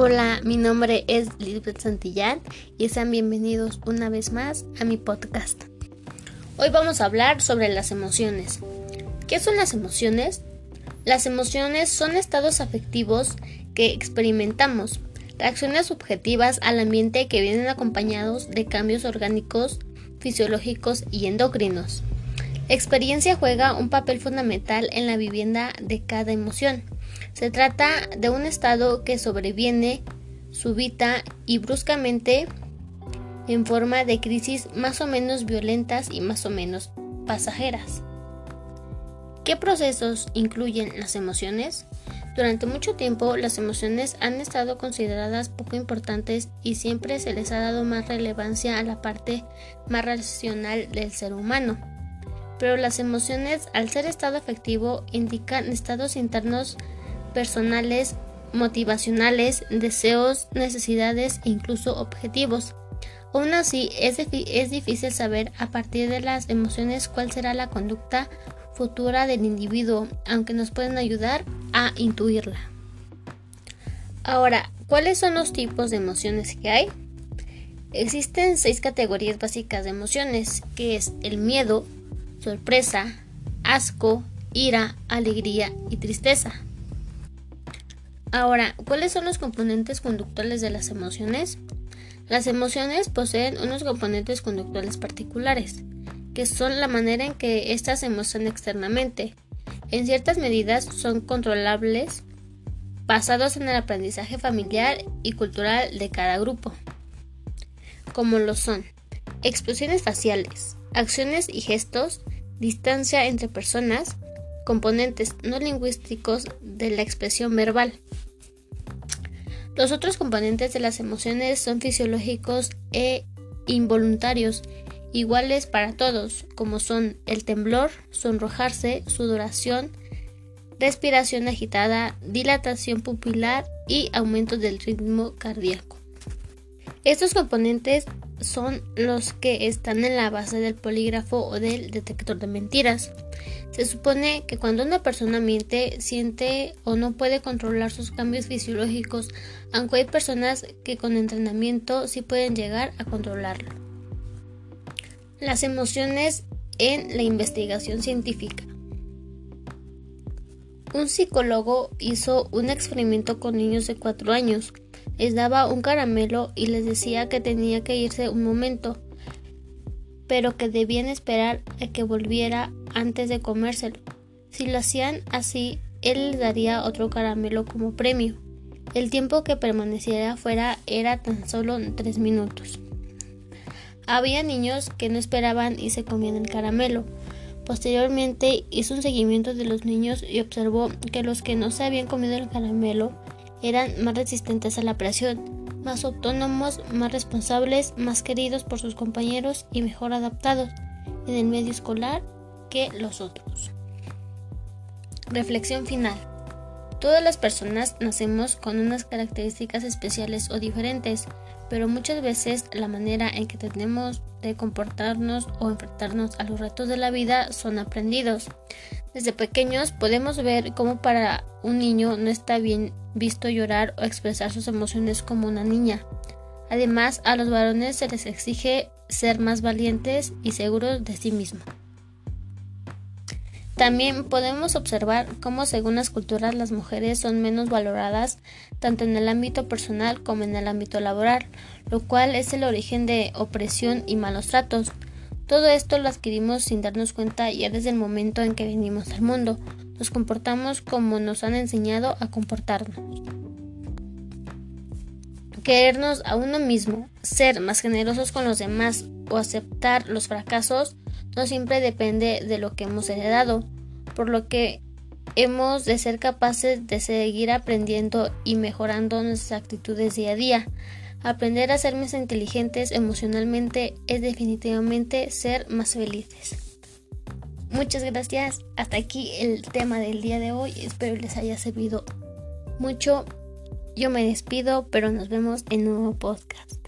Hola, mi nombre es Lisbeth Santillán y sean bienvenidos una vez más a mi podcast. Hoy vamos a hablar sobre las emociones. ¿Qué son las emociones? Las emociones son estados afectivos que experimentamos, reacciones subjetivas al ambiente que vienen acompañados de cambios orgánicos, fisiológicos y endocrinos. La experiencia juega un papel fundamental en la vivienda de cada emoción. Se trata de un estado que sobreviene súbita y bruscamente en forma de crisis más o menos violentas y más o menos pasajeras. ¿Qué procesos incluyen las emociones? Durante mucho tiempo las emociones han estado consideradas poco importantes y siempre se les ha dado más relevancia a la parte más racional del ser humano. Pero las emociones, al ser estado afectivo, indican estados internos personales, motivacionales, deseos, necesidades e incluso objetivos. Aún así, es, es, difícil saber a partir de las emociones cuál será la conducta futura del individuo, aunque nos pueden ayudar a intuirla. Ahora, ¿cuáles son los tipos de emociones que hay? Existen seis categorías básicas de emociones, que es el miedo, sorpresa, asco, ira, alegría y tristeza. Ahora, ¿cuáles son los componentes conductuales de las emociones? Las emociones poseen unos componentes conductuales particulares, que son la manera en que éstas se muestran externamente. En ciertas medidas son controlables, basados en el aprendizaje familiar y cultural de cada grupo, como lo son expresiones faciales, acciones y gestos, distancia entre personas, componentes no lingüísticos de la expresión verbal. Los otros componentes de las emociones son fisiológicos e involuntarios, iguales para todos, como son el temblor, sonrojarse, sudoración, respiración agitada, dilatación pupilar y aumento del ritmo cardíaco. Estos componentes son los que están en la base del polígrafo o del detector de mentiras. Se supone que cuando una persona miente, siente o no puede controlar sus cambios fisiológicos, aunque hay personas que con entrenamiento sí pueden llegar a controlarlo. Las emociones en la investigación científica. Un psicólogo hizo un experimento con niños de 4 años les daba un caramelo y les decía que tenía que irse un momento, pero que debían esperar a que volviera antes de comérselo. Si lo hacían así, él les daría otro caramelo como premio. El tiempo que permaneciera afuera era tan solo tres minutos. Había niños que no esperaban y se comían el caramelo. Posteriormente hizo un seguimiento de los niños y observó que los que no se habían comido el caramelo eran más resistentes a la presión, más autónomos, más responsables, más queridos por sus compañeros y mejor adaptados en el medio escolar que los otros. Reflexión final. Todas las personas nacemos con unas características especiales o diferentes, pero muchas veces la manera en que tenemos de comportarnos o enfrentarnos a los retos de la vida son aprendidos. Desde pequeños podemos ver cómo para un niño no está bien visto llorar o expresar sus emociones como una niña. Además, a los varones se les exige ser más valientes y seguros de sí mismos. También podemos observar cómo según las culturas las mujeres son menos valoradas tanto en el ámbito personal como en el ámbito laboral, lo cual es el origen de opresión y malos tratos. Todo esto lo adquirimos sin darnos cuenta ya desde el momento en que venimos al mundo. Nos comportamos como nos han enseñado a comportarnos. Querernos a uno mismo, ser más generosos con los demás o aceptar los fracasos no siempre depende de lo que hemos heredado, por lo que hemos de ser capaces de seguir aprendiendo y mejorando nuestras actitudes día a día. Aprender a ser más inteligentes emocionalmente es definitivamente ser más felices. Muchas gracias. Hasta aquí el tema del día de hoy. Espero les haya servido mucho. Yo me despido, pero nos vemos en un nuevo podcast.